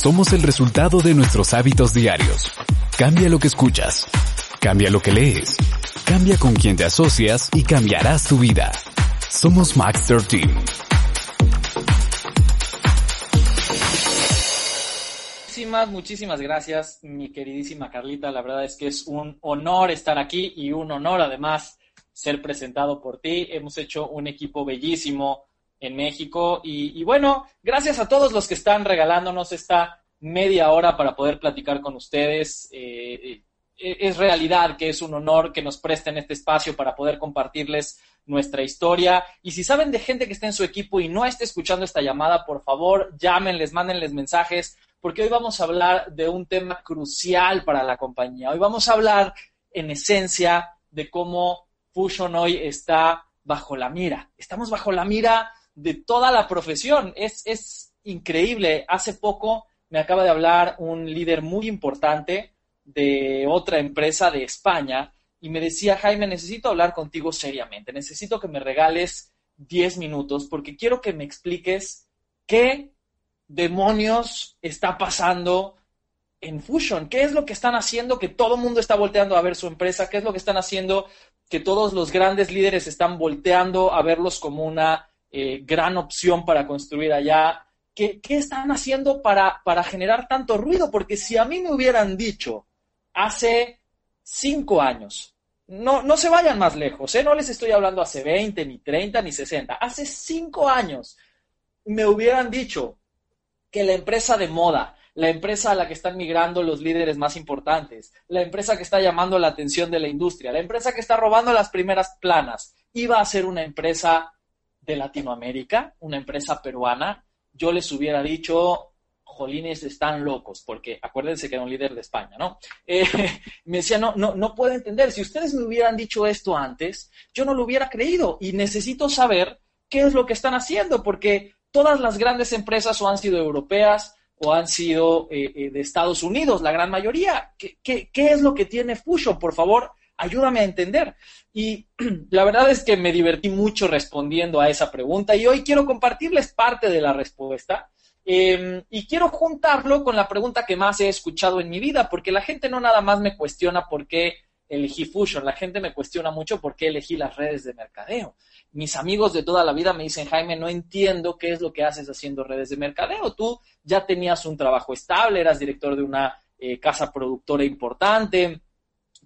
Somos el resultado de nuestros hábitos diarios. Cambia lo que escuchas. Cambia lo que lees. Cambia con quien te asocias y cambiarás tu vida. Somos Max 13. Muchísimas, muchísimas gracias, mi queridísima Carlita. La verdad es que es un honor estar aquí y un honor además ser presentado por ti. Hemos hecho un equipo bellísimo en México y, bueno, gracias a todos los que están regalándonos esta media hora para poder platicar con ustedes. Eh, es realidad que es un honor que nos presten este espacio para poder compartirles nuestra historia. Y si saben de gente que está en su equipo y no esté escuchando esta llamada, por favor, llámenles, mándenles mensajes, porque hoy vamos a hablar de un tema crucial para la compañía. Hoy vamos a hablar, en esencia, de cómo Fusion hoy está bajo la mira. Estamos bajo la mira de toda la profesión. Es, es increíble. Hace poco me acaba de hablar un líder muy importante de otra empresa de España y me decía, Jaime, necesito hablar contigo seriamente, necesito que me regales 10 minutos porque quiero que me expliques qué demonios está pasando en Fusion, qué es lo que están haciendo que todo el mundo está volteando a ver su empresa, qué es lo que están haciendo que todos los grandes líderes están volteando a verlos como una eh, gran opción para construir allá. ¿Qué, están haciendo para, para generar tanto ruido? Porque si a mí me hubieran dicho hace cinco años, no, no se vayan más lejos, ¿eh? no les estoy hablando hace 20, ni 30, ni 60, hace cinco años me hubieran dicho que la empresa de moda, la empresa a la que están migrando los líderes más importantes, la empresa que está llamando la atención de la industria, la empresa que está robando las primeras planas, iba a ser una empresa de Latinoamérica, una empresa peruana, yo les hubiera dicho, jolines, están locos, porque acuérdense que era un líder de España, ¿no? Eh, me decía, no, no, no puedo entender, si ustedes me hubieran dicho esto antes, yo no lo hubiera creído y necesito saber qué es lo que están haciendo, porque todas las grandes empresas o han sido europeas o han sido eh, eh, de Estados Unidos, la gran mayoría. ¿Qué, ¿Qué, qué, es lo que tiene Fusion? Por favor, ayúdame a entender. Y la verdad es que me divertí mucho respondiendo a esa pregunta y hoy quiero compartirles parte de la respuesta. Eh, y quiero juntarlo con la pregunta que más he escuchado en mi vida, porque la gente no nada más me cuestiona por qué elegí Fusion, la gente me cuestiona mucho por qué elegí las redes de mercadeo mis amigos de toda la vida me dicen, Jaime, no entiendo qué es lo que haces haciendo redes de mercadeo. Tú ya tenías un trabajo estable, eras director de una eh, casa productora importante,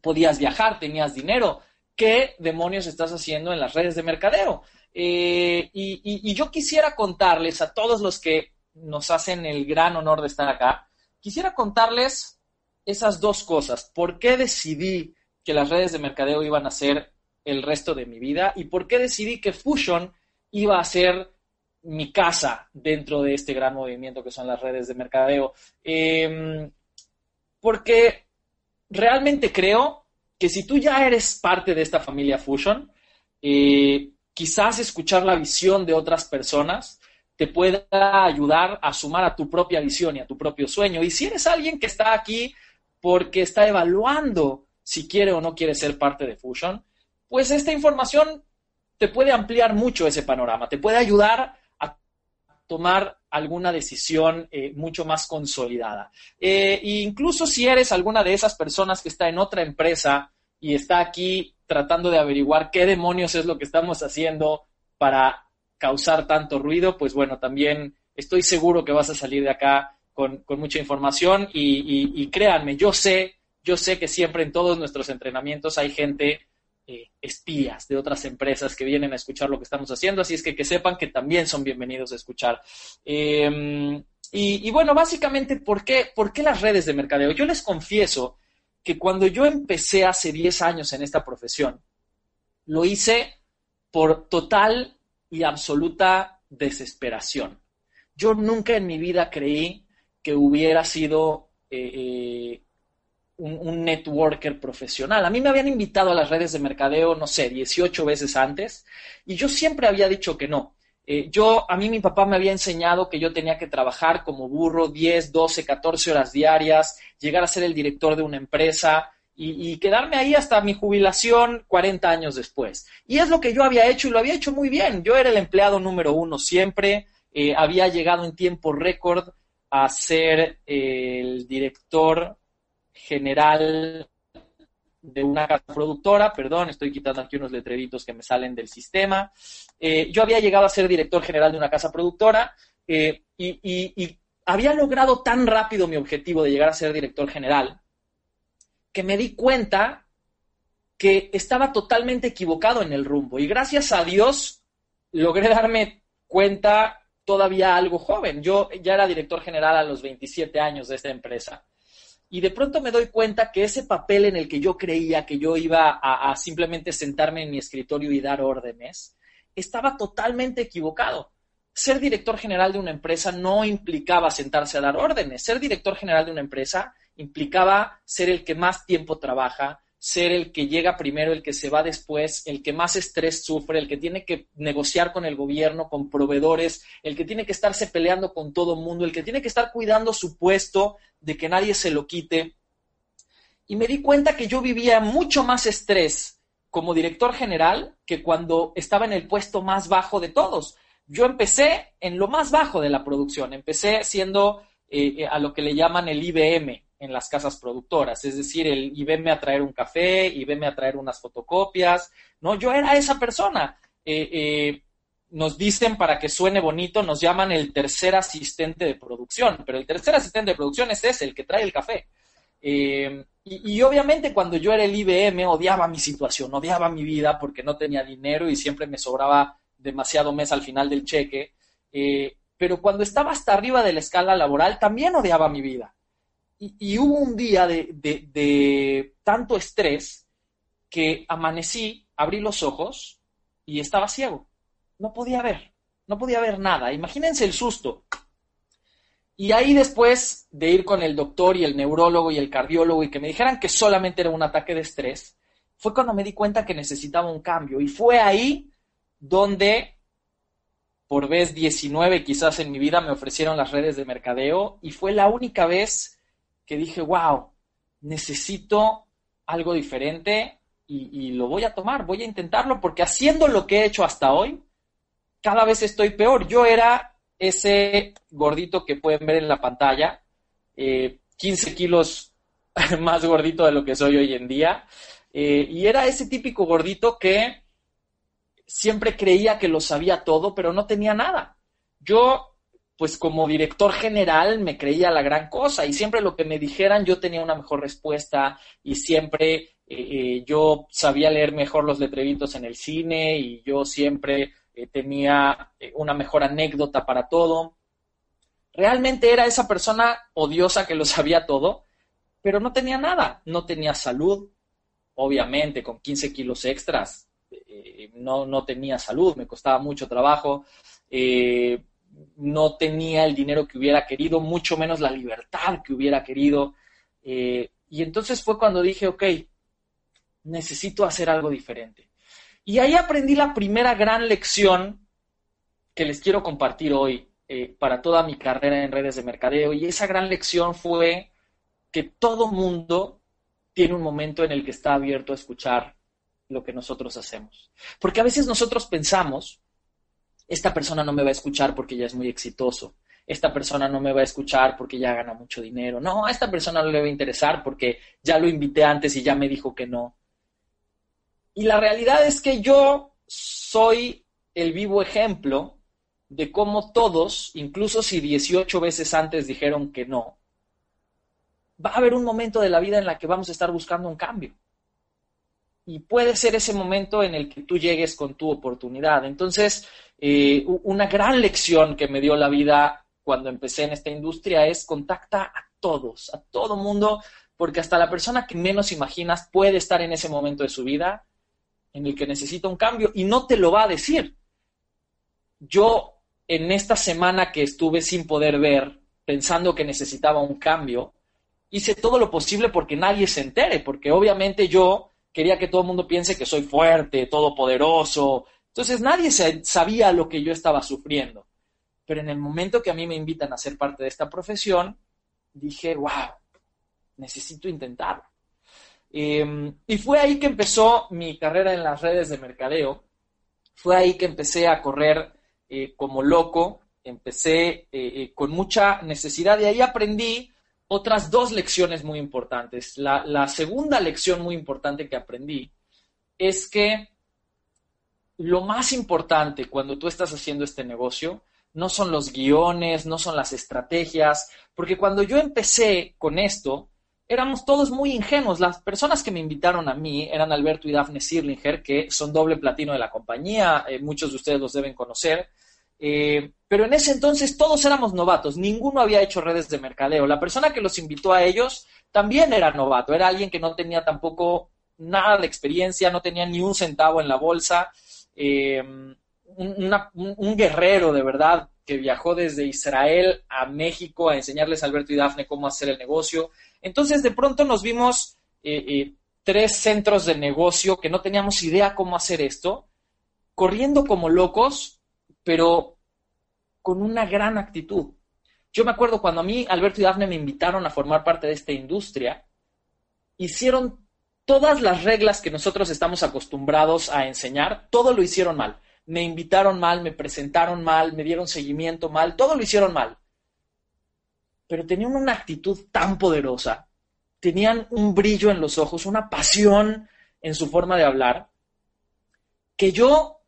podías viajar, tenías dinero. ¿Qué demonios estás haciendo en las redes de mercadeo? Eh, y, yo quisiera contarles a todos los que nos hacen el gran honor de estar acá, quisiera contarles esas dos cosas. ¿Por qué decidí que las redes de mercadeo iban a ser el resto de mi vida y por qué decidí que Fusion iba a ser mi casa dentro de este gran movimiento que son las redes de mercadeo. Eh, porque realmente creo que si tú ya eres parte de esta familia Fusion, eh, quizás escuchar la visión de otras personas te pueda ayudar a sumar a tu propia visión y a tu propio sueño. Y si eres alguien que está aquí porque está evaluando si quiere o no quiere ser parte de Fusion, pues esta información te puede ampliar mucho ese panorama, te puede ayudar tomar alguna decisión eh, mucho más consolidada. Eh, e incluso si eres alguna de esas personas que está en otra empresa y está aquí tratando de averiguar qué demonios es lo que estamos haciendo para causar tanto ruido, pues bueno, también estoy seguro que vas a salir de acá con, con mucha información y, y, y créanme, yo sé, yo sé que siempre en todos nuestros entrenamientos hay gente eh, espías de otras empresas que vienen a escuchar lo que estamos haciendo, así es que que sepan que también son bienvenidos a escuchar. Eh, y, bueno, básicamente, ¿por qué, ¿por qué las redes de mercadeo? Yo les confieso que cuando yo empecé hace 10 años en esta profesión, lo hice por total y absoluta desesperación. Yo nunca en mi vida creí que hubiera sido eh, eh, un, networker profesional. A mí me habían invitado a las redes de mercadeo, no sé, 18 veces antes, y yo siempre había dicho que no. Eh, yo, a mí mi papá me había enseñado que yo tenía que trabajar como burro 10, 12, 14 horas diarias, llegar a ser el director de una empresa y, quedarme ahí hasta mi jubilación 40 años después. Y es lo que yo había hecho y lo había hecho muy bien. Yo era el empleado número uno siempre, eh, había llegado en tiempo récord a ser el director general de una casa productora, perdón, estoy quitando aquí unos letreritos que me salen del sistema. Eh, yo había llegado a ser director general de una casa productora eh, y, había logrado tan rápido mi objetivo de llegar a ser director general que me di cuenta que estaba totalmente equivocado en el rumbo y gracias a Dios logré darme cuenta todavía algo joven. Yo ya era director general a los 27 años de esta empresa y de pronto me doy cuenta que ese papel en el que yo creía que yo iba a, simplemente sentarme en mi escritorio y dar órdenes, estaba totalmente equivocado. Ser director general de una empresa no implicaba sentarse a dar órdenes. Ser director general de una empresa implicaba ser el que más tiempo trabaja, ser el que llega primero, el que se va después, el que más estrés sufre, el que tiene que negociar con el gobierno, con proveedores, el que tiene que estarse peleando con todo el mundo, el que tiene que estar cuidando su puesto de que nadie se lo quite. Y me di cuenta que yo vivía mucho más estrés como director general que cuando estaba en el puesto más bajo de todos. Yo empecé en lo más bajo de la producción, empecé siendo eh, eh, a lo que le llaman el IBM, en las casas productoras, es decir, el y venme a traer un café, y venme a traer unas fotocopias, ¿no? Yo era esa persona. Eh, eh, nos dicen para que suene bonito, nos llaman el tercer asistente de producción, pero el tercer asistente de producción es ese, el que trae el café. Eh, y, y, obviamente cuando yo era el IBM odiaba mi situación, odiaba mi vida porque no tenía dinero y siempre me sobraba demasiado mes al final del cheque. pero cuando estaba hasta arriba de la escala laboral también odiaba mi vida. Y, hubo un día de, tanto estrés que amanecí, abrí los ojos y estaba ciego. No podía ver, no podía ver nada. Imagínense el susto. Y ahí después de ir con el doctor y el neurólogo y el cardiólogo y que me dijeran que solamente era un ataque de estrés, fue cuando me di cuenta que necesitaba un cambio. Y fue ahí donde, por vez 19 quizás en mi vida, me ofrecieron las redes de mercadeo y fue la única vez que dije, wow, necesito algo diferente y, lo voy a tomar, voy a intentarlo, porque haciendo lo que he hecho hasta hoy, cada vez estoy peor. Yo era ese gordito que pueden ver en la pantalla, 15 eh, kilos más gordito de lo que soy hoy en día, eh, y era ese típico gordito que siempre creía que lo sabía todo, pero no tenía nada. Yo pues como director general me creía la gran cosa y siempre lo que me dijeran yo tenía una mejor respuesta y siempre eh, eh, yo sabía leer mejor los letrevitos en el cine y yo siempre eh, tenía una mejor anécdota para todo. Realmente era esa persona odiosa que lo sabía todo, pero no tenía nada, no tenía salud, obviamente con 15 kilos extras, no, no tenía salud, me costaba mucho trabajo no tenía el dinero que hubiera querido, mucho menos la libertad que hubiera querido. Eh, y entonces fue cuando dije, ok, necesito hacer algo diferente. Y ahí aprendí la primera gran lección que les quiero compartir hoy eh, para toda mi carrera en redes de mercadeo. Y esa gran lección fue que todo mundo tiene un momento en el que está abierto a escuchar lo que nosotros hacemos. Porque a veces nosotros pensamos esta persona no me va a escuchar porque ya es muy exitoso, esta persona no me va a escuchar porque ya gana mucho dinero, no, a esta persona no le va a interesar porque ya lo invité antes y ya me dijo que no. Y la realidad es que yo soy el vivo ejemplo de cómo todos, incluso si 18 veces antes dijeron que no, va a haber un momento de la vida en la que vamos a estar buscando un cambio. Y puede ser ese momento en el que tú llegues con tu oportunidad. Entonces, eh, una gran lección que me dio la vida cuando empecé en esta industria es contacta a todos, a todo mundo, porque hasta la persona que menos imaginas puede estar en ese momento de su vida en el que necesita un cambio y no te lo va a decir. Yo en esta semana que estuve sin poder ver, pensando que necesitaba un cambio, hice todo lo posible porque nadie se entere, porque obviamente yo quería que todo el mundo piense que soy fuerte, todopoderoso. Entonces nadie sabía lo que yo estaba sufriendo. Pero en el momento que a mí me invitan a ser parte de esta profesión, dije, wow, necesito intentarlo. Em, y fue ahí que empezó mi carrera en las redes de mercadeo. Fue ahí que empecé a correr eh, como loco. Empecé eh, eh, con mucha necesidad y ahí aprendí otras dos lecciones muy importantes. La, segunda lección muy importante que aprendí es que lo más importante cuando tú estás haciendo este negocio no son los guiones, no son las estrategias, porque cuando yo empecé con esto, éramos todos muy ingenuos. Las personas que me invitaron a mí eran Alberto y Daphne Sirlinger, que son doble platino de la compañía, eh, muchos de ustedes los deben conocer. Eh, pero en ese entonces todos éramos novatos, ninguno había hecho redes de mercadeo. La persona que los invitó a ellos también era novato, era alguien que no tenía tampoco nada de experiencia, no tenía ni un centavo en la bolsa, eh, un, guerrero de verdad que viajó desde Israel a México a enseñarles a Alberto y Dafne cómo hacer el negocio. Entonces de pronto nos vimos eh, tres centros de negocio que no teníamos idea cómo hacer esto, corriendo como locos pero con una gran actitud. Yo me acuerdo cuando a mí Alberto y Dafne me invitaron a formar parte de esta industria, hicieron todas las reglas que nosotros estamos acostumbrados a enseñar, todo lo hicieron mal. Me invitaron mal, me presentaron mal, me dieron seguimiento mal, todo lo hicieron mal. Pero tenían una actitud tan poderosa, tenían un brillo en los ojos, una pasión en su forma de hablar, que yo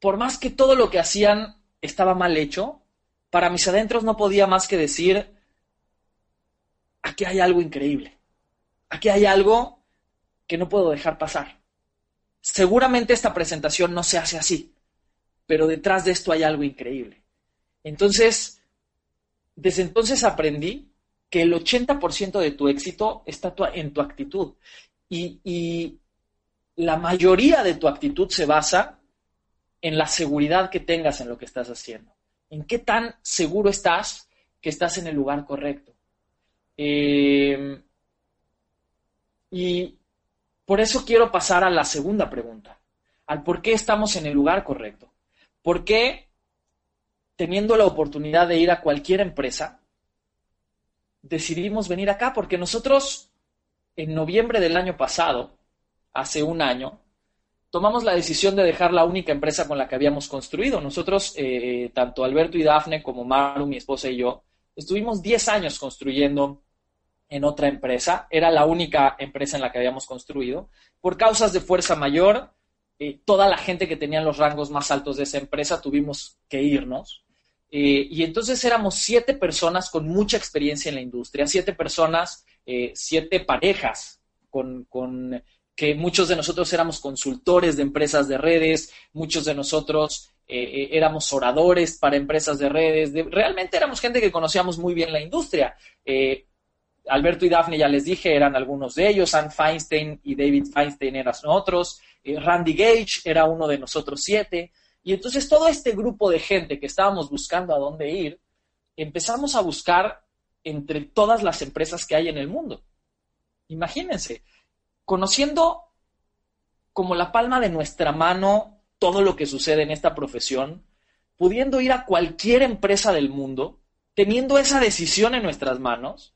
por más que todo lo que hacían estaba mal hecho, para mis adentros no podía más que decir, aquí hay algo increíble, aquí hay algo que no puedo dejar pasar. Seguramente esta presentación no se hace así, pero detrás de esto hay algo increíble. Entonces, desde entonces aprendí que el 80% de tu éxito está en tu actitud y, la mayoría de tu actitud se basa en la seguridad que tengas en lo que estás haciendo. En qué tan seguro estás que estás en el lugar correcto. Eh, y por eso quiero pasar a la segunda pregunta, al por qué estamos en el lugar correcto. ¿Por qué, teniendo la oportunidad de ir a cualquier empresa, decidimos venir acá? Porque nosotros, en noviembre del año pasado, hace un año, tomamos la decisión de dejar la única empresa con la que habíamos construido. Nosotros, eh, tanto Alberto y Dafne como Maru, mi esposa y yo, estuvimos 10 años construyendo en otra empresa. Era la única empresa en la que habíamos construido. Por causas de fuerza mayor, eh, toda la gente que tenía los rangos más altos de esa empresa tuvimos que irnos. Eh, y entonces éramos siete personas con mucha experiencia en la industria, siete personas, siete parejas con, con que muchos de nosotros éramos consultores de empresas de redes, muchos de nosotros eh, eh, éramos oradores para empresas de redes, realmente éramos gente que conocíamos muy bien la industria. Eh, Alberto y Daphne, ya les dije, eran algunos de ellos, Ann Feinstein y David Feinstein eran otros, Randy Gage era uno de nosotros siete, y entonces todo este grupo de gente que estábamos buscando a dónde ir, empezamos a buscar entre todas las empresas que hay en el mundo. Imagínense, conociendo como la palma de nuestra mano todo lo que sucede en esta profesión, pudiendo ir a cualquier empresa del mundo, teniendo esa decisión en nuestras manos,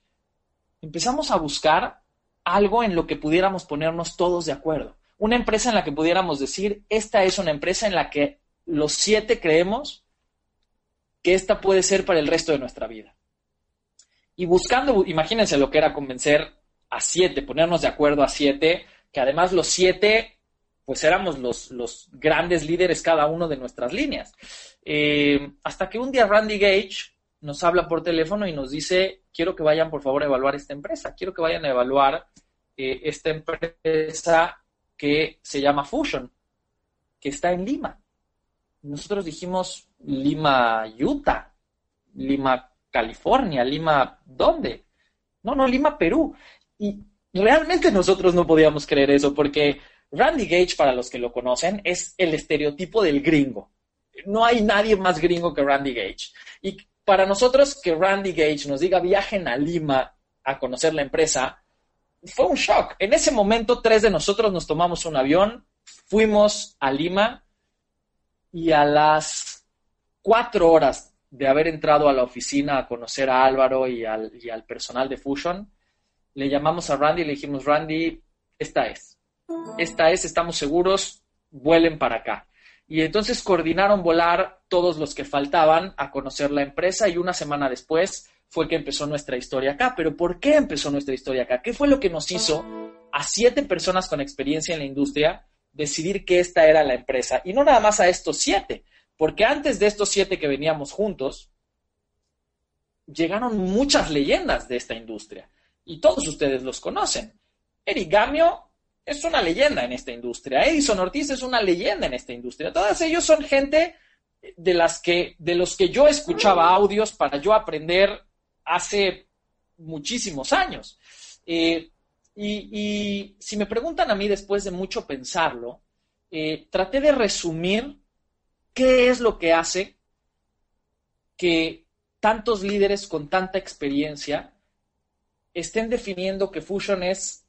empezamos a buscar algo en lo que pudiéramos ponernos todos de acuerdo. Una empresa en la que pudiéramos decir, esta es una empresa en la que los siete creemos que esta puede ser para el resto de nuestra vida. Y buscando, imagínense lo que era convencer a siete, ponernos de acuerdo a siete, que además los siete, pues éramos los, los grandes líderes cada uno de nuestras líneas. Eh, hasta que un día Randy Gage nos habla por teléfono y nos dice, quiero que vayan por favor a evaluar esta empresa, quiero que vayan a evaluar eh, esta empresa que se llama Fusion, que está en Lima. Nosotros dijimos Lima, Utah, Lima, California, Lima, ¿dónde? No, no, Lima, Perú. Y realmente nosotros no podíamos creer eso porque Randy Gage, para los que lo conocen, es el estereotipo del gringo. no hay nadie más gringo que Randy Gage. Y para nosotros que Randy Gage nos diga viajen a Lima a conocer la empresa, fue un shock. En ese momento, tres de nosotros nos tomamos un avión, fuimos a Lima y a las cuatro horas de haber entrado a la oficina a conocer a Álvaro y al, y al personal de Fusion, le llamamos a Randy y le dijimos, Randy, esta es. Esta es, estamos seguros, vuelen para acá. Y entonces coordinaron volar todos los que faltaban a conocer la empresa y una semana después fue que empezó nuestra historia acá. Pero ¿por qué empezó nuestra historia acá? ¿Qué fue lo que nos hizo a siete personas con experiencia en la industria decidir que esta era la empresa? Y no nada más a estos siete, porque antes de estos siete que veníamos juntos, llegaron muchas leyendas de esta industria. Y todos ustedes los conocen. Eric Gamio es una leyenda en esta industria. Edison Ortiz es una leyenda en esta industria. Todos ellos son gente de las que, de los que yo escuchaba audios para yo aprender hace muchísimos años. Eh, y, si me preguntan a mí después de mucho pensarlo, eh, traté de resumir qué es lo que hace que tantos líderes con tanta experiencia estén definiendo que Fusion es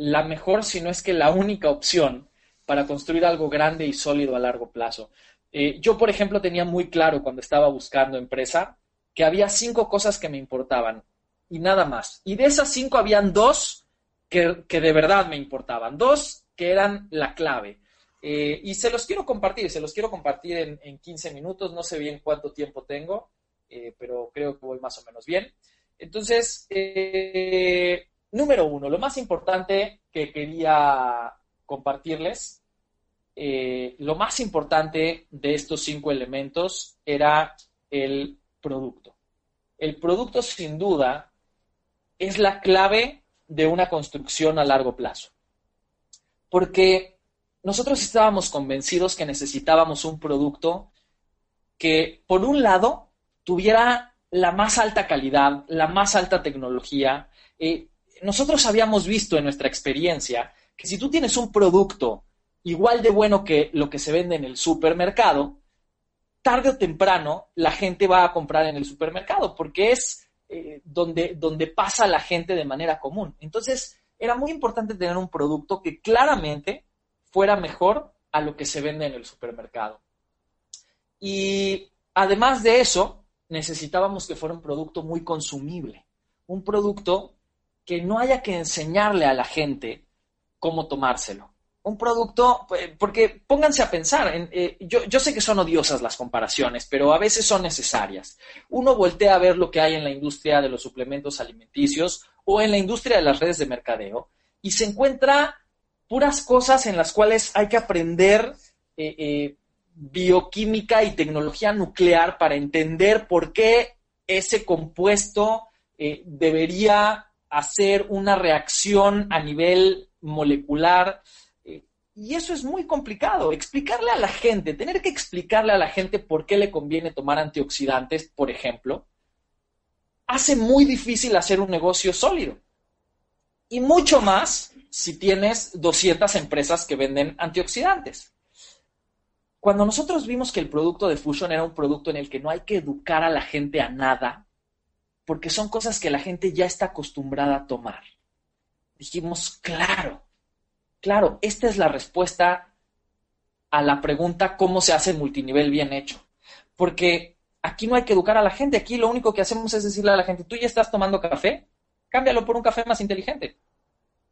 la mejor, si no es que la única opción para construir algo grande y sólido a largo plazo. Eh, yo, por ejemplo, tenía muy claro cuando estaba buscando empresa que había cinco cosas que me importaban y nada más. Y de esas cinco habían dos que, de verdad me importaban, dos que eran la clave. Eh, y se los quiero compartir, se los quiero compartir en, 15 minutos, no sé bien cuánto tiempo tengo, eh, pero creo que voy más o menos bien. Entonces, Número uno, lo más importante que quería compartirles, eh, lo más importante de estos cinco elementos era el producto. El producto, sin duda, es la clave de una construcción a largo plazo. Porque nosotros estábamos convencidos que necesitábamos un producto que, por un lado, tuviera la más alta calidad, la más alta tecnología, eh, nosotros habíamos visto en nuestra experiencia que si tú tienes un producto igual de bueno que lo que se vende en el supermercado, tarde o temprano la gente va a comprar en el supermercado porque es eh, donde, donde pasa la gente de manera común. Entonces, era muy importante tener un producto que claramente fuera mejor a lo que se vende en el supermercado. Y además de eso, necesitábamos que fuera un producto muy consumible, un producto que no haya que enseñarle a la gente cómo tomárselo. Un producto, pues, porque pónganse a pensar, eh, yo, yo, sé que son odiosas las comparaciones, pero a veces son necesarias. Uno voltea a ver lo que hay en la industria de los suplementos alimenticios o en la industria de las redes de mercadeo y se encuentra puras cosas en las cuales hay que aprender eh, eh, bioquímica y tecnología nuclear para entender por qué ese compuesto debería hacer una reacción a nivel molecular. Eh, y eso es muy complicado. Explicarle a la gente, tener que explicarle a la gente por qué le conviene tomar antioxidantes, por ejemplo, hace muy difícil hacer un negocio sólido. Y mucho más si tienes 200 empresas que venden antioxidantes. Cuando nosotros vimos que el producto de Fusion era un producto en el que no hay que educar a la gente a nada, porque son cosas que la gente ya está acostumbrada a tomar. Dijimos, claro, claro, esta es la respuesta a la pregunta cómo se hace multinivel bien hecho. Porque aquí no hay que educar a la gente, aquí lo único que hacemos es decirle a la gente, tú ya estás tomando café, cámbialo por un café más inteligente.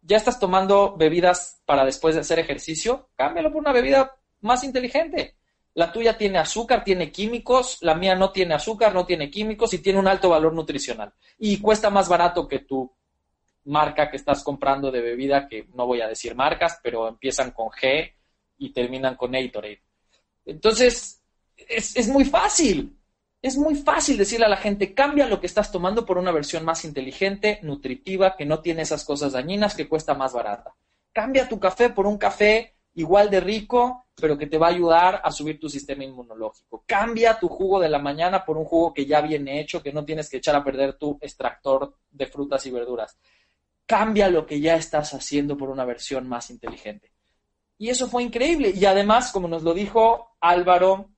Ya estás tomando bebidas para después de hacer ejercicio, cámbialo por una bebida más inteligente. La tuya tiene azúcar, tiene químicos, la mía no tiene azúcar, no tiene químicos y tiene un alto valor nutricional. Y cuesta más barato que tu marca que estás comprando de bebida, que no voy a decir marcas, pero empiezan con G y terminan con Gatorade. Entonces, es, es muy fácil. Es muy fácil decirle a la gente, cambia lo que estás tomando por una versión más inteligente, nutritiva, que no tiene esas cosas dañinas, que cuesta más barata. Cambia tu café por un café igual de rico, pero que te va a ayudar a subir tu sistema inmunológico. Cambia tu jugo de la mañana por un jugo que ya viene hecho, que no tienes que echar a perder tu extractor de frutas y verduras. Cambia lo que ya estás haciendo por una versión más inteligente. Y eso fue increíble. Y además, como nos lo dijo Álvaro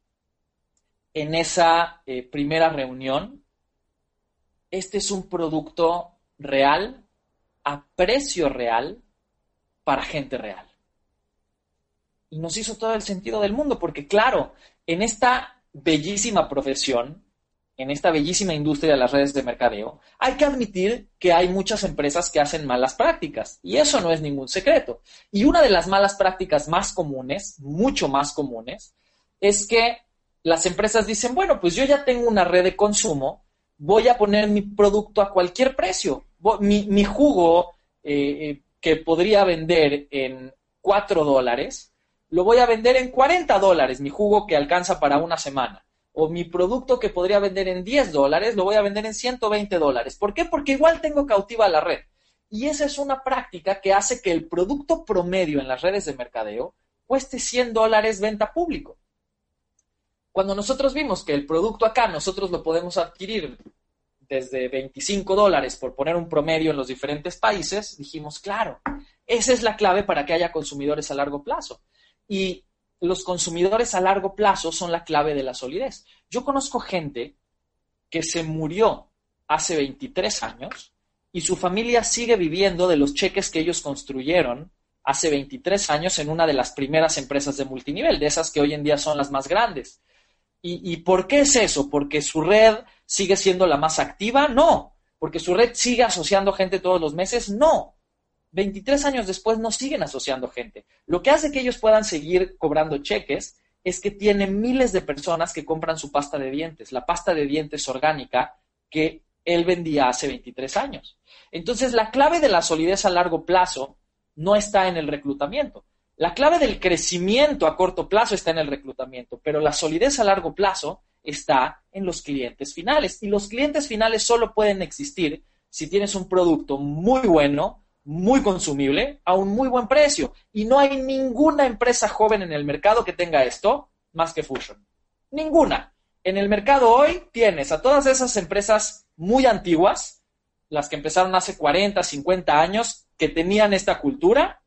en esa eh, primera reunión, este es un producto real, a precio real, para gente real. Y nos hizo todo el sentido del mundo, porque claro, en esta bellísima profesión, en esta bellísima industria de las redes de mercadeo, hay que admitir que hay muchas empresas que hacen malas prácticas y eso no es ningún secreto. Y una de las malas prácticas más comunes, mucho más comunes, es que las empresas dicen, bueno, pues yo ya tengo una red de consumo, voy a poner mi producto a cualquier precio. Mi, jugo eh, eh, que podría vender en 4 dólares, lo voy a vender en 40 dólares, mi jugo que alcanza para una semana o mi producto que podría vender en 10 dólares, lo voy a vender en 120 dólares. ¿Por qué? Porque igual tengo cautiva la red. Y esa es una práctica que hace que el producto promedio en las redes de mercadeo cueste 100 dólares venta público. Cuando nosotros vimos que el producto acá nosotros lo podemos adquirir desde 25 dólares por poner un promedio en los diferentes países, dijimos, claro, esa es la clave para que haya consumidores a largo plazo. Y los consumidores a largo plazo son la clave de la solidez. Yo conozco gente que se murió hace 23 años y su familia sigue viviendo de los cheques que ellos construyeron hace 23 años en una de las primeras empresas de multinivel, de esas que hoy en día son las más grandes. ¿Y, por qué es eso? ¿Porque su red sigue siendo la más activa? No. ¿Porque su red sigue asociando gente todos los meses? No. 23 años después no siguen asociando gente. Lo que hace que ellos puedan seguir cobrando cheques es que tienen miles de personas que compran su pasta de dientes, la pasta de dientes orgánica que él vendía hace 23 años. Entonces, la clave de la solidez a largo plazo no está en el reclutamiento. La clave del crecimiento a corto plazo está en el reclutamiento, pero la solidez a largo plazo está en los clientes finales. Y los clientes finales solo pueden existir si tienes un producto muy bueno, muy consumible a un muy buen precio. Y no hay ninguna empresa joven en el mercado que tenga esto más que Fusion. Ninguna. En el mercado hoy tienes a todas esas empresas muy antiguas, las que empezaron hace 40, 50 años, que tenían esta cultura,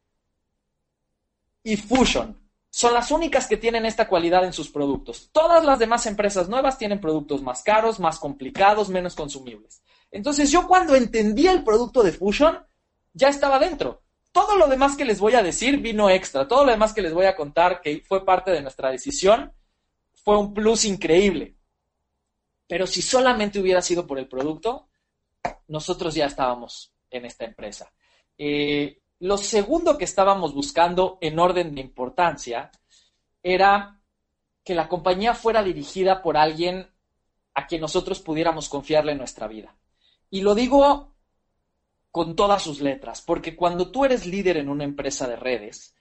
y Fusion. Son las únicas que tienen esta cualidad en sus productos. Todas las demás empresas nuevas tienen productos más caros, más complicados, menos consumibles. Entonces yo cuando entendí el producto de Fusion, ya estaba dentro. Todo lo demás que les voy a decir vino extra. Todo lo demás que les voy a contar, que fue parte de nuestra decisión, fue un plus increíble. Pero si solamente hubiera sido por el producto, nosotros ya estábamos en esta empresa. Eh, lo segundo que estábamos buscando en orden de importancia era que la compañía fuera dirigida por alguien a quien nosotros pudiéramos confiarle nuestra vida. Y lo digo con todas sus letras, porque cuando tú eres líder en una empresa de redes,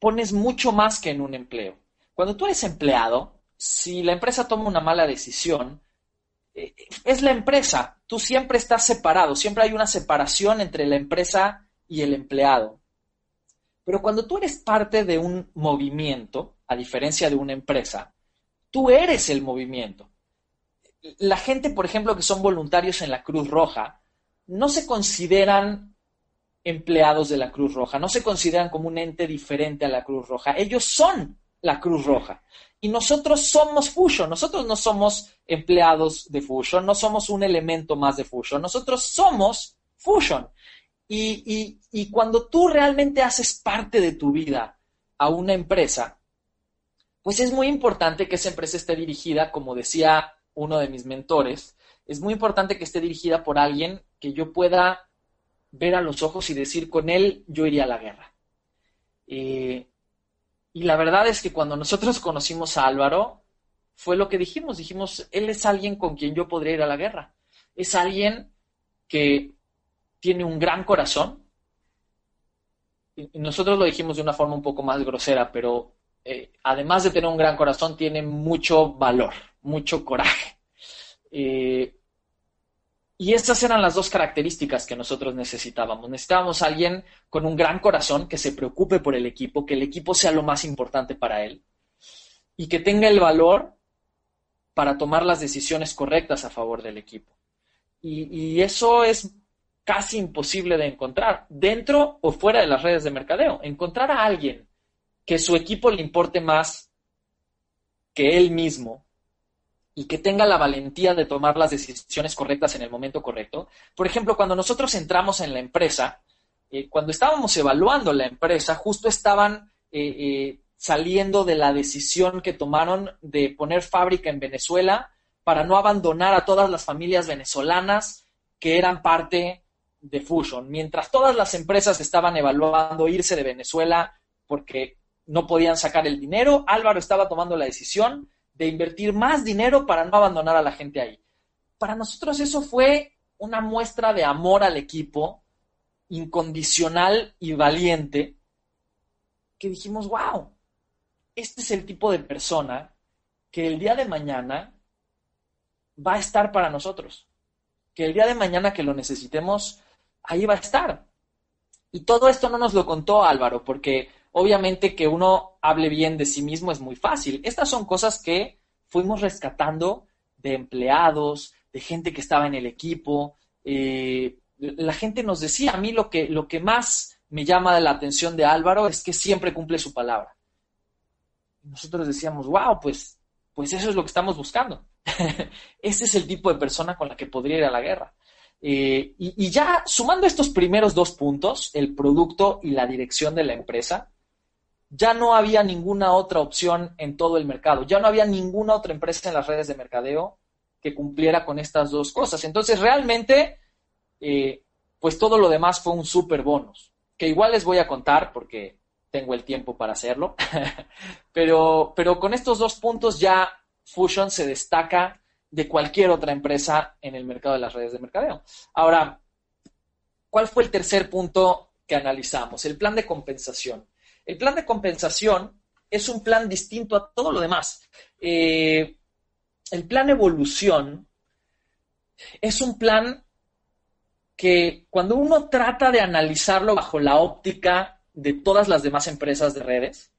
pones mucho más que en un empleo. Cuando tú eres empleado, si la empresa toma una mala decisión, eh, es la empresa, tú siempre estás separado, siempre hay una separación entre la empresa y el empleado. Pero cuando tú eres parte de un movimiento, a diferencia de una empresa, tú eres el movimiento. La gente, por ejemplo, que son voluntarios en la Cruz Roja, no se consideran empleados de la Cruz Roja, no se consideran como un ente diferente a la Cruz Roja. Ellos son la Cruz Roja. Y nosotros somos Fusion, nosotros no somos empleados de Fusion, no somos un elemento más de Fusion, nosotros somos Fusion. Y, y cuando tú realmente haces parte de tu vida a una empresa, pues es muy importante que esa empresa esté dirigida, como decía uno de mis mentores, es muy importante que esté dirigida por alguien que yo pueda ver a los ojos y decir, con él yo iría a la guerra. Eh, y la verdad es que cuando nosotros conocimos a Álvaro, fue lo que dijimos, dijimos, él es alguien con quien yo podría ir a la guerra. Es alguien que tiene un gran corazón. Y nosotros lo dijimos de una forma un poco más grosera, pero eh, además de tener un gran corazón, tiene mucho valor, mucho coraje. Eh, y estas eran las dos características que nosotros necesitábamos. Necesitábamos alguien con un gran corazón que se preocupe por el equipo, que el equipo sea lo más importante para él y que tenga el valor para tomar las decisiones correctas a favor del equipo. Y, eso es casi imposible de encontrar, dentro o fuera de las redes de mercadeo. Encontrar a alguien que su equipo le importe más que él mismo y que tenga la valentía de tomar las decisiones correctas en el momento correcto. Por ejemplo, cuando nosotros entramos en la empresa, eh, cuando estábamos evaluando la empresa, justo estaban eh, eh, saliendo de la decisión que tomaron de poner fábrica en Venezuela para no abandonar a todas las familias venezolanas que eran parte de Fusion. Mientras todas las empresas estaban evaluando irse de Venezuela porque no podían sacar el dinero, Álvaro estaba tomando la decisión de invertir más dinero para no abandonar a la gente ahí. Para nosotros eso fue una muestra de amor al equipo, incondicional y valiente, que dijimos, wow, este es el tipo de persona que el día de mañana va a estar para nosotros, que el día de mañana que lo necesitemos, ahí va a estar. Y todo esto no nos lo contó Álvaro, porque obviamente que uno hable bien de sí mismo es muy fácil. Estas son cosas que fuimos rescatando de empleados, de gente que estaba en el equipo. Eh, la gente nos decía, a mí lo que, lo que más me llama la atención de Álvaro es que siempre cumple su palabra. Nosotros decíamos, wow, pues, pues eso es lo que estamos buscando. Ese es el tipo de persona con la que podría ir a la guerra. Eh, y, y, ya sumando estos primeros dos puntos, el producto y la dirección de la empresa, ya no había ninguna otra opción en todo el mercado, ya no había ninguna otra empresa en las redes de mercadeo que cumpliera con estas dos cosas. Entonces, realmente, eh, pues todo lo demás fue un super bonus, que igual les voy a contar porque tengo el tiempo para hacerlo, pero, pero con estos dos puntos ya Fusion se destaca de cualquier otra empresa en el mercado de las redes de mercadeo. Ahora, ¿cuál fue el tercer punto que analizamos? El plan de compensación. El plan de compensación es un plan distinto a todo lo demás. Eh, el plan evolución es un plan que cuando uno trata de analizarlo bajo la óptica de todas las demás empresas de redes,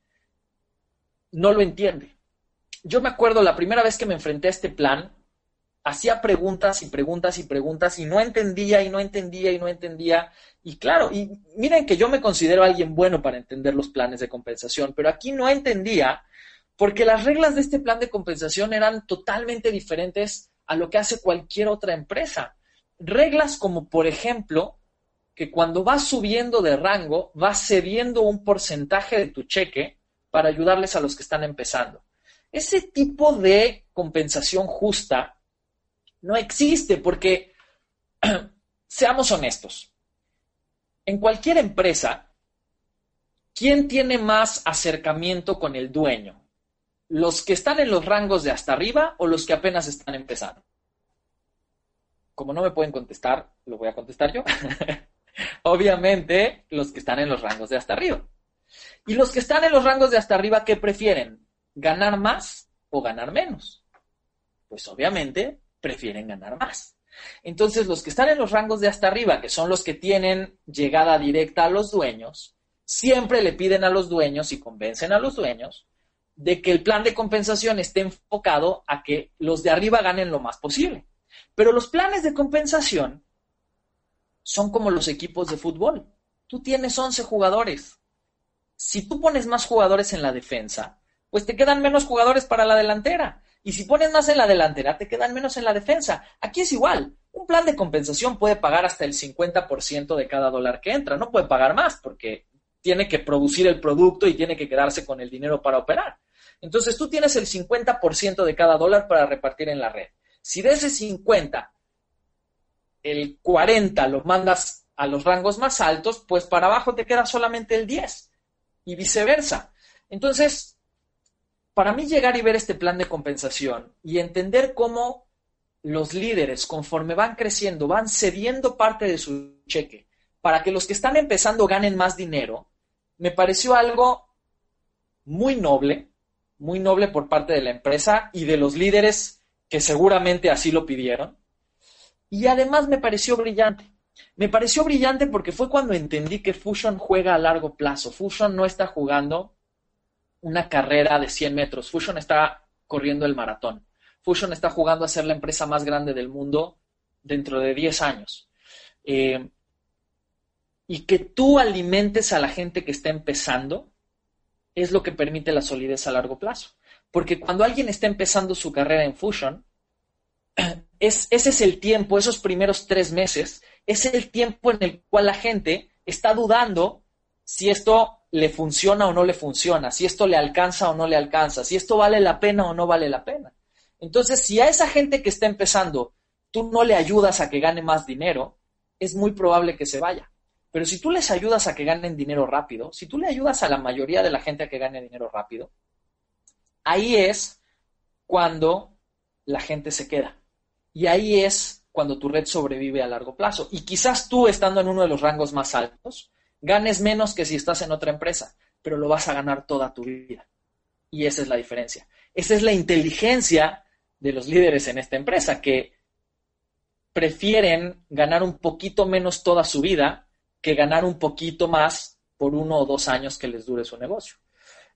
no lo entiende. Yo me acuerdo la primera vez que me enfrenté a este plan, hacía preguntas y preguntas y preguntas y no entendía y no entendía y no entendía. Y claro, y miren que yo me considero alguien bueno para entender los planes de compensación, pero aquí no entendía porque las reglas de este plan de compensación eran totalmente diferentes a lo que hace cualquier otra empresa. Reglas como, por ejemplo, que cuando vas subiendo de rango, vas cediendo un porcentaje de tu cheque para ayudarles a los que están empezando. Ese tipo de compensación justa no existe porque, seamos honestos, en cualquier empresa, ¿quién tiene más acercamiento con el dueño? ¿Los que están en los rangos de hasta arriba o los que apenas están empezando? Como no me pueden contestar, lo voy a contestar yo. Obviamente, los que están en los rangos de hasta arriba. Y los que están en los rangos de hasta arriba, ¿qué prefieren? ¿Ganar más o ganar menos? Pues obviamente prefieren ganar más. Entonces, los que están en los rangos de hasta arriba, que son los que tienen llegada directa a los dueños, siempre le piden a los dueños y convencen a los dueños de que el plan de compensación esté enfocado a que los de arriba ganen lo más posible. Pero los planes de compensación son como los equipos de fútbol. Tú tienes 11 jugadores. Si tú pones más jugadores en la defensa, pues te quedan menos jugadores para la delantera. Y si pones más en la delantera, te quedan menos en la defensa. Aquí es igual. Un plan de compensación puede pagar hasta el 50% de cada dólar que entra. No puede pagar más porque tiene que producir el producto y tiene que quedarse con el dinero para operar. Entonces tú tienes el 50% de cada dólar para repartir en la red. Si de ese 50, el 40 lo mandas a los rangos más altos, pues para abajo te queda solamente el 10 y viceversa. Entonces, para mí llegar y ver este plan de compensación y entender cómo los líderes, conforme van creciendo, van cediendo parte de su cheque para que los que están empezando ganen más dinero, me pareció algo muy noble, muy noble por parte de la empresa y de los líderes que seguramente así lo pidieron. Y además me pareció brillante. Me pareció brillante porque fue cuando entendí que Fusion juega a largo plazo. Fusion no está jugando una carrera de 100 metros. Fusion está corriendo el maratón. Fusion está jugando a ser la empresa más grande del mundo dentro de 10 años. Eh, y que tú alimentes a la gente que está empezando es lo que permite la solidez a largo plazo. Porque cuando alguien está empezando su carrera en Fusion, es, ese es el tiempo, esos primeros tres meses, es el tiempo en el cual la gente está dudando si esto le funciona o no le funciona, si esto le alcanza o no le alcanza, si esto vale la pena o no vale la pena. Entonces, si a esa gente que está empezando tú no le ayudas a que gane más dinero, es muy probable que se vaya. Pero si tú les ayudas a que ganen dinero rápido, si tú le ayudas a la mayoría de la gente a que gane dinero rápido, ahí es cuando la gente se queda. Y ahí es cuando tu red sobrevive a largo plazo. Y quizás tú, estando en uno de los rangos más altos, ganes menos que si estás en otra empresa, pero lo vas a ganar toda tu vida. Y esa es la diferencia. Esa es la inteligencia de los líderes en esta empresa, que prefieren ganar un poquito menos toda su vida que ganar un poquito más por uno o dos años que les dure su negocio.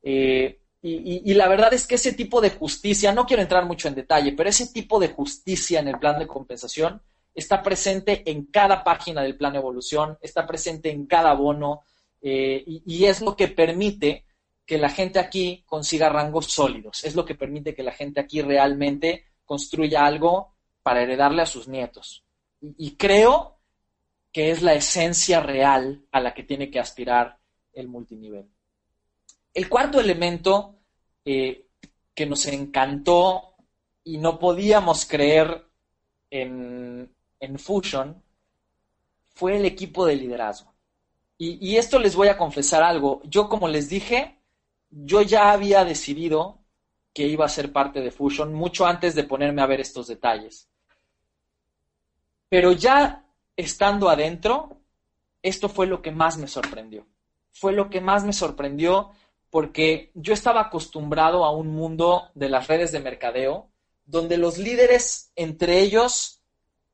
Eh, y, la verdad es que ese tipo de justicia, no quiero entrar mucho en detalle, pero ese tipo de justicia en el plan de compensación está presente en cada página del plan evolución, está presente en cada bono eh, y, es lo que permite que la gente aquí consiga rangos sólidos, es lo que permite que la gente aquí realmente construya algo para heredarle a sus nietos. y creo que es la esencia real a la que tiene que aspirar el multinivel. El cuarto elemento eh, que nos encantó y no podíamos creer en, Fusion fue el equipo de liderazgo. Y, esto les voy a confesar algo. Yo, como les dije, yo ya había decidido que iba a ser parte de Fusion mucho antes de ponerme a ver estos detalles. Pero ya estando adentro, esto fue lo que más me sorprendió. Fue lo que más me sorprendió porque yo estaba acostumbrado a un mundo de las redes de mercadeo donde los líderes entre ellos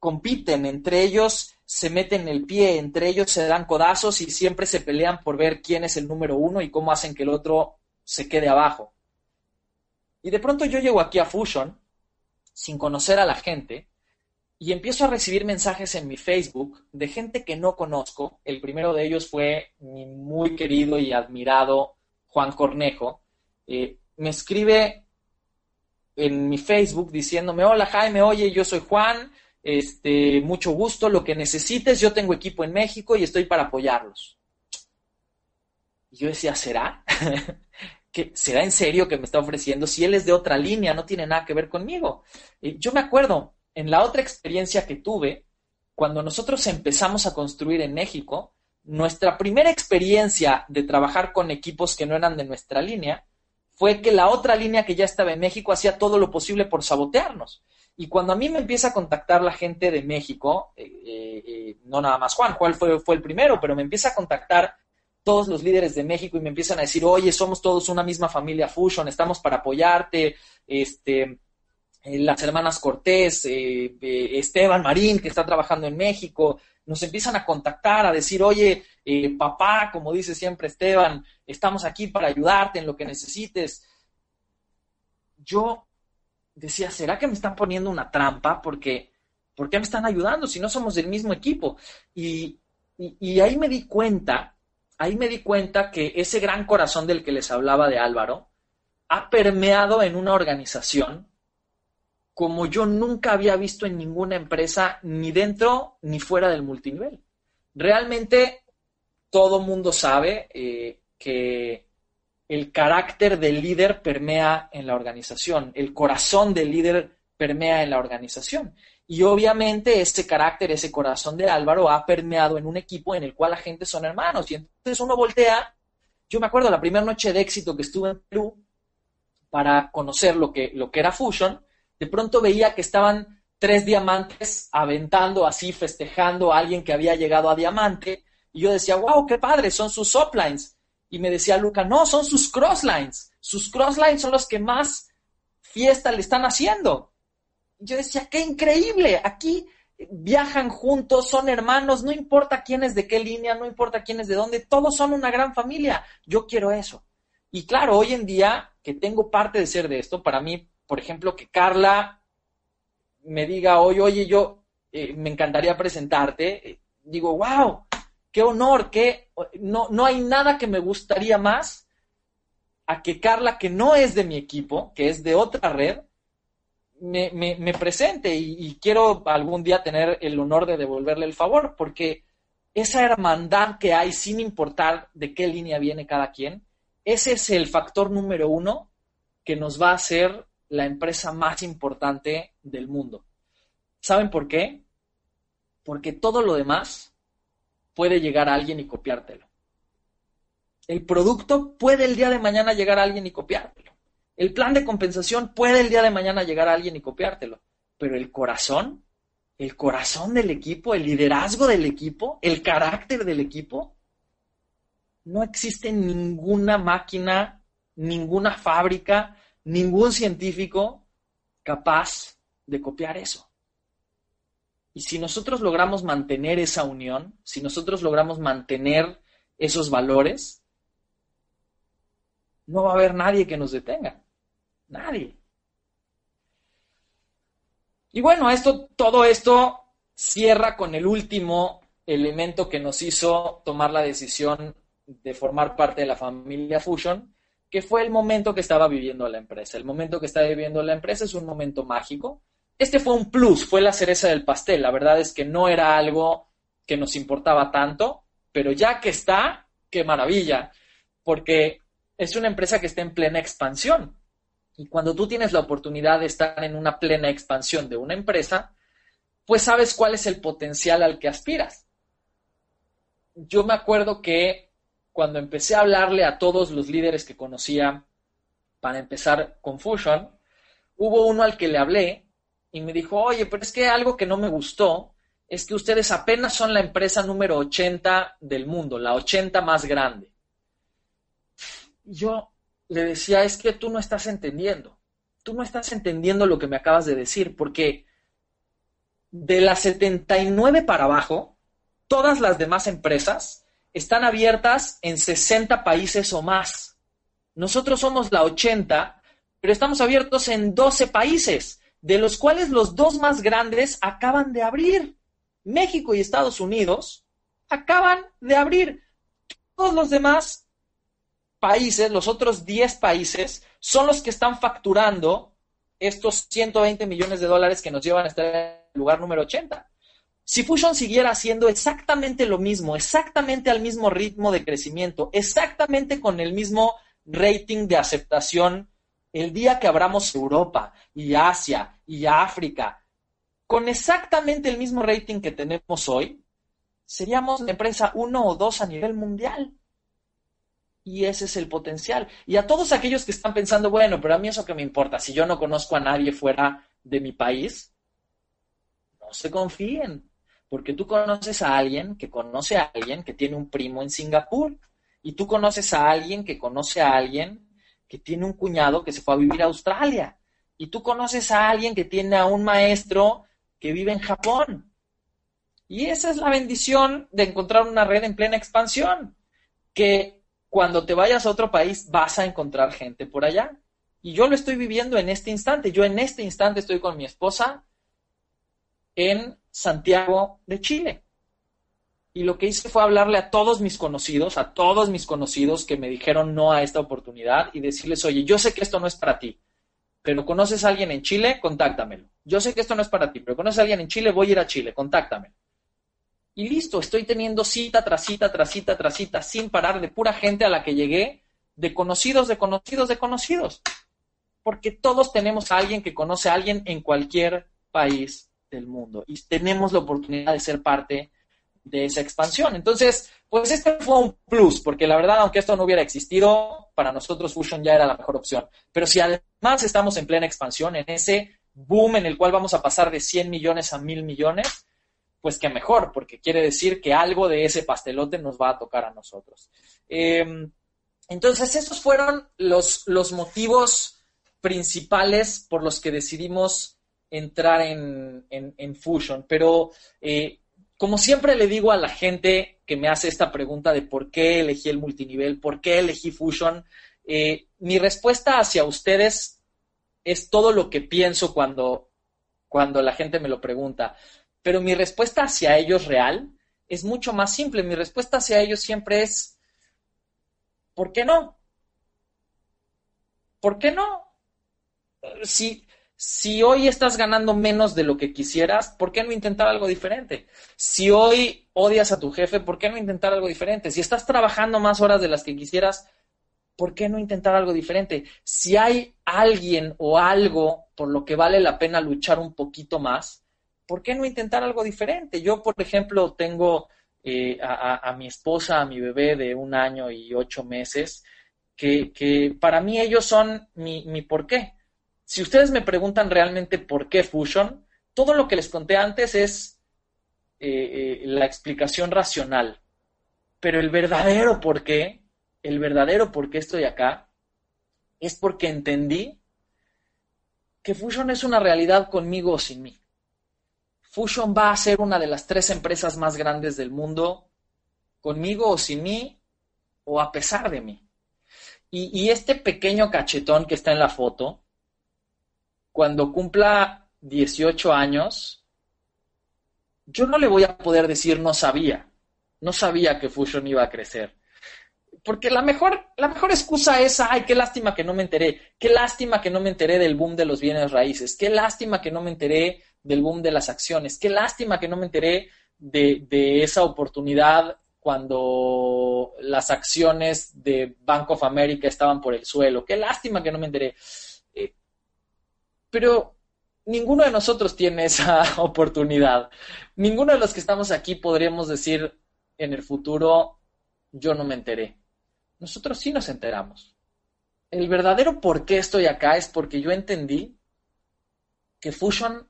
compiten, entre ellos se meten el pie, entre ellos se dan codazos y siempre se pelean por ver quién es el número uno y cómo hacen que el otro se quede abajo. Y de pronto yo llego aquí a Fusion sin conocer a la gente y empiezo a recibir mensajes en mi Facebook de gente que no conozco. El primero de ellos fue mi muy querido y admirado Juan Cornejo, eh, me escribe en mi Facebook diciéndome, hola Jaime, oye, yo soy Juan, este, mucho gusto, lo que necesites, yo tengo equipo en México y estoy para apoyarlos. Y yo decía, ¿será? ¿Que, ¿Será en serio que me está ofreciendo? Si él es de otra línea, no tiene nada que ver conmigo. yo me acuerdo, en la otra experiencia que tuve, cuando nosotros empezamos a construir en México, nuestra primera experiencia de trabajar con equipos que no eran de nuestra línea fue que la otra línea que ya estaba en México hacía todo lo posible por sabotearnos. Y cuando a mí me empieza a contactar la gente de México, eh, eh, eh, no nada más Juan, Juan fue, fue el primero, pero me empieza a contactar todos los líderes de México y me empiezan a decir, oye, somos todos una misma familia Fusion, estamos para apoyarte, este, las hermanas Cortés, Esteban Marín, que está trabajando en México, nos empiezan a contactar, a decir, oye, papá, como dice siempre Esteban, estamos aquí para ayudarte en lo que necesites. Yo decía, ¿será que me están poniendo una trampa? Porque, ¿por qué me están ayudando si no somos del mismo equipo? Y, y ahí me di cuenta, ahí me di cuenta que ese gran corazón del que les hablaba de Álvaro ha permeado en una organización como yo nunca había visto en ninguna empresa, ni dentro ni fuera del multinivel. Realmente todo mundo sabe eh, que el carácter del líder permea en la organización, el corazón del líder permea en la organización. Y obviamente ese carácter, ese corazón de Álvaro ha permeado en un equipo en el cual la gente son hermanos. Y entonces uno voltea, yo me acuerdo la primera noche de éxito que estuve en Perú para conocer lo que, lo que era Fusion, de pronto veía que estaban tres diamantes aventando así, festejando a alguien que había llegado a diamante. Y yo decía, wow, qué padre, son sus uplines. Y me decía Luca, no, son sus crosslines. Sus crosslines son los que más fiesta le están haciendo. Yo decía, qué increíble, aquí viajan juntos, son hermanos, no importa quién es de qué línea, no importa quién es de dónde, todos son una gran familia. Yo quiero eso. Y claro, hoy en día que tengo parte de ser de esto, para mí por ejemplo, que Carla me diga hoy, oye, yo eh, me encantaría presentarte, eh, digo, wow, qué honor, qué, no, no hay nada que me gustaría más a que Carla, que no es de mi equipo, que es de otra red, me, me, presente y, quiero algún día tener el honor de devolverle el favor, porque esa hermandad que hay sin importar de qué línea viene cada quien, ese es el factor número uno que nos va a hacer la empresa más importante del mundo. ¿Saben por qué? Porque todo lo demás puede llegar a alguien y copiártelo. El producto puede el día de mañana llegar a alguien y copiártelo. El plan de compensación puede el día de mañana llegar a alguien y copiártelo. Pero el corazón, el corazón del equipo, el liderazgo del equipo, el carácter del equipo, no existe ninguna máquina, ninguna fábrica, ningún científico capaz de copiar eso. Y si nosotros logramos mantener esa unión, si nosotros logramos mantener esos valores, no va a haber nadie que nos detenga. Nadie. Y bueno, esto, todo esto cierra con el último elemento que nos hizo tomar la decisión de formar parte de la familia Fusion, que fue el momento que estaba viviendo la empresa. El momento que estaba viviendo la empresa es un momento mágico. Este fue un plus, fue la cereza del pastel. La verdad es que no era algo que nos importaba tanto, pero ya que está, qué maravilla, porque es una empresa que está en plena expansión. Y cuando tú tienes la oportunidad de estar en una plena expansión de una empresa, pues sabes cuál es el potencial al que aspiras. Yo me acuerdo que cuando empecé a hablarle a todos los líderes que conocía para empezar con Fusion, hubo uno al que le hablé y me dijo, oye, pero es que algo que no me gustó es que ustedes apenas son la empresa número 80 del mundo, la 80 más grande. Yo le decía, es que tú no estás entendiendo, tú no estás entendiendo lo que me acabas de decir, porque de las 79 para abajo, todas las demás empresas están abiertas en 60 países o más. Nosotros somos la 80, pero estamos abiertos en 12 países, de los cuales los dos más grandes acaban de abrir. México y Estados Unidos acaban de abrir. Todos los demás países, los otros 10 países, son los que están facturando estos 120 millones de dólares que nos llevan a estar en el lugar número 80. Si Fusion siguiera haciendo exactamente lo mismo, exactamente al mismo ritmo de crecimiento, exactamente con el mismo rating de aceptación, el día que abramos Europa y Asia y África, con exactamente el mismo rating que tenemos hoy, seríamos la empresa uno o dos a nivel mundial. Y ese es el potencial. Y a todos aquellos que están pensando, bueno, pero a mí eso que me importa, si yo no conozco a nadie fuera de mi país, no se confíen porque tú conoces a alguien que conoce a alguien que tiene un primo en Singapur y tú conoces a alguien que conoce a alguien que tiene un cuñado que se fue a vivir a Australia y tú conoces a alguien que tiene a un maestro que vive en Japón. Y esa es la bendición de encontrar una red en plena expansión, que cuando te vayas a otro país vas a encontrar gente por allá. Y yo lo estoy viviendo en este instante. Yo en este instante estoy con mi esposa en Santiago de Chile. Y lo que hice fue hablarle a todos mis conocidos, a todos mis conocidos que me dijeron no a esta oportunidad y decirles, oye, yo sé que esto no es para ti, pero conoces a alguien en Chile, contáctamelo. Yo sé que esto no es para ti, pero conoces a alguien en Chile, voy a ir a Chile, contáctamelo. Y listo, estoy teniendo cita tras cita, tras cita, tras cita, sin parar de pura gente a la que llegué, de conocidos, de conocidos, de conocidos. Porque todos tenemos a alguien que conoce a alguien en cualquier país del mundo y tenemos la oportunidad de ser parte de esa expansión. Entonces, pues este fue un plus, porque la verdad, aunque esto no hubiera existido, para nosotros Fusion ya era la mejor opción. Pero si además estamos en plena expansión, en ese boom en el cual vamos a pasar de 100 millones a 1000 millones, pues que mejor, porque quiere decir que algo de ese pastelote nos va a tocar a nosotros. Em, entonces, esos fueron los, los motivos principales por los que decidimos entrar en, Fusion, pero eh, como siempre le digo a la gente que me hace esta pregunta de por qué elegí el multinivel, por qué elegí Fusion, eh, mi respuesta hacia ustedes es todo lo que pienso cuando, cuando la gente me lo pregunta, pero mi respuesta hacia ellos real es mucho más simple. Mi respuesta hacia ellos siempre es, ¿por qué no? ¿por qué no? Si, si hoy estás ganando menos de lo que quisieras, ¿por qué no intentar algo diferente? Si hoy odias a tu jefe, ¿por qué no intentar algo diferente? Si estás trabajando más horas de las que quisieras, ¿por qué no intentar algo diferente? Si hay alguien o algo por lo que vale la pena luchar un poquito más, ¿por qué no intentar algo diferente? Yo, por ejemplo, tengo eh, a, mi esposa, a mi bebé de un año y ocho meses, que, para mí ellos son mi, mi por qué. Si ustedes me preguntan realmente por qué Fusion, todo lo que les conté antes es eh, eh, la explicación racional. Pero el verdadero por qué, el verdadero por qué estoy acá, es porque entendí que Fusion es una realidad conmigo o sin mí. Fusion va a ser una de las tres empresas más grandes del mundo, conmigo o sin mí, o a pesar de mí. Y, este pequeño cachetón que está en la foto, cuando cumpla 18 años, yo no le voy a poder decir no sabía, no sabía que Fusion iba a crecer. Porque la mejor, la mejor excusa es, ay, qué lástima que no me enteré, qué lástima que no me enteré del boom de los bienes raíces, qué lástima que no me enteré del boom de las acciones, qué lástima que no me enteré de, de esa oportunidad cuando las acciones de Bank of America estaban por el suelo. Qué lástima que no me enteré. Pero ninguno de nosotros tiene esa oportunidad. Ninguno de los que estamos aquí podríamos decir en el futuro, yo no me enteré. Nosotros sí nos enteramos. El verdadero por qué estoy acá es porque yo entendí que Fusion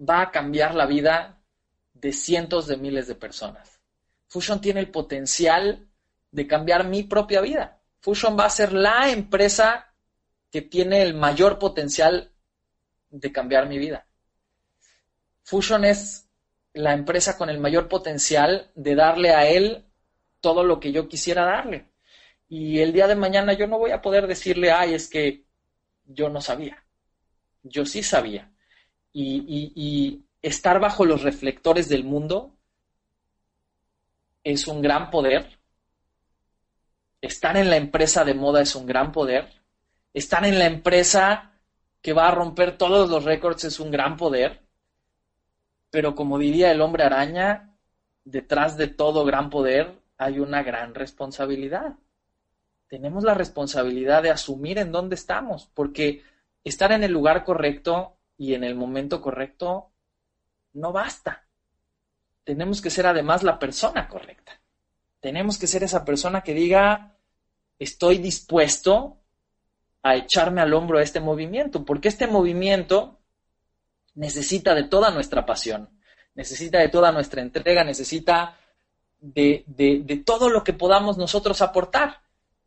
va a cambiar la vida de cientos de miles de personas. Fusion tiene el potencial de cambiar mi propia vida. Fusion va a ser la empresa que tiene el mayor potencial de cambiar mi vida. Fusion es la empresa con el mayor potencial de darle a él todo lo que yo quisiera darle. Y el día de mañana yo no voy a poder decirle, ay, es que yo no sabía. Yo sí sabía. Y, y estar bajo los reflectores del mundo es un gran poder. Estar en la empresa de moda es un gran poder. Estar en la empresa que va a romper todos los récords es un gran poder. Pero como diría el hombre araña, detrás de todo gran poder hay una gran responsabilidad. Tenemos la responsabilidad de asumir en dónde estamos, porque estar en el lugar correcto y en el momento correcto no basta tenemos que ser además la persona correcta. Tenemos que ser esa persona que diga, estoy dispuesto a echarme al hombro a este movimiento, porque este movimiento necesita de toda nuestra pasión, necesita de toda nuestra entrega, necesita de, de, todo lo que podamos nosotros aportar.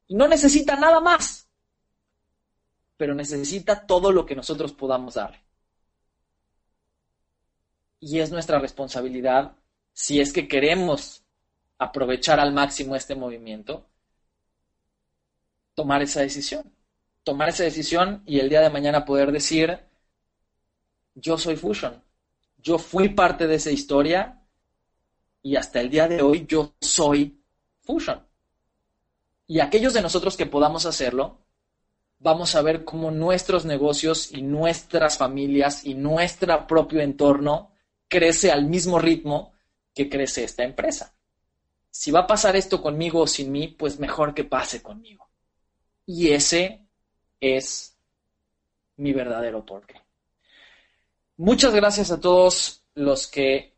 Y no necesita nada más, pero necesita todo lo que nosotros podamos darle. Y es nuestra responsabilidad si es que queremos aprovechar al máximo este movimiento, tomar esa decisión. Tomar esa decisión y el día de mañana poder decir, yo soy Fusion, yo fui parte de esa historia y hasta el día de hoy yo soy Fusion. Y aquellos de nosotros que podamos hacerlo, vamos a ver cómo nuestros negocios y nuestras familias y nuestro propio entorno crece al mismo ritmo que crece esta empresa. Si va a pasar esto conmigo o sin mí, pues mejor que pase conmigo. Y ese es mi verdadero porqué. Muchas gracias a todos los que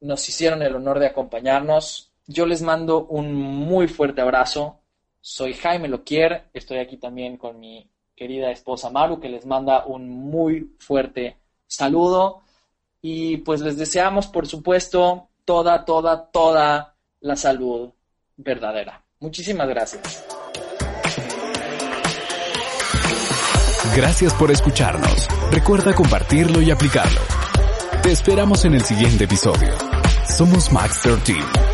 nos hicieron el honor de acompañarnos. Yo les mando un muy fuerte abrazo. Soy Jaime Loquier, estoy aquí también con mi querida esposa Maru, que les manda un muy fuerte saludo. Y pues les deseamos, por supuesto, toda, toda, toda la salud verdadera. Muchísimas gracias. Gracias por escucharnos. Recuerda compartirlo y aplicarlo. Te esperamos en el siguiente episodio. Somos Max 13.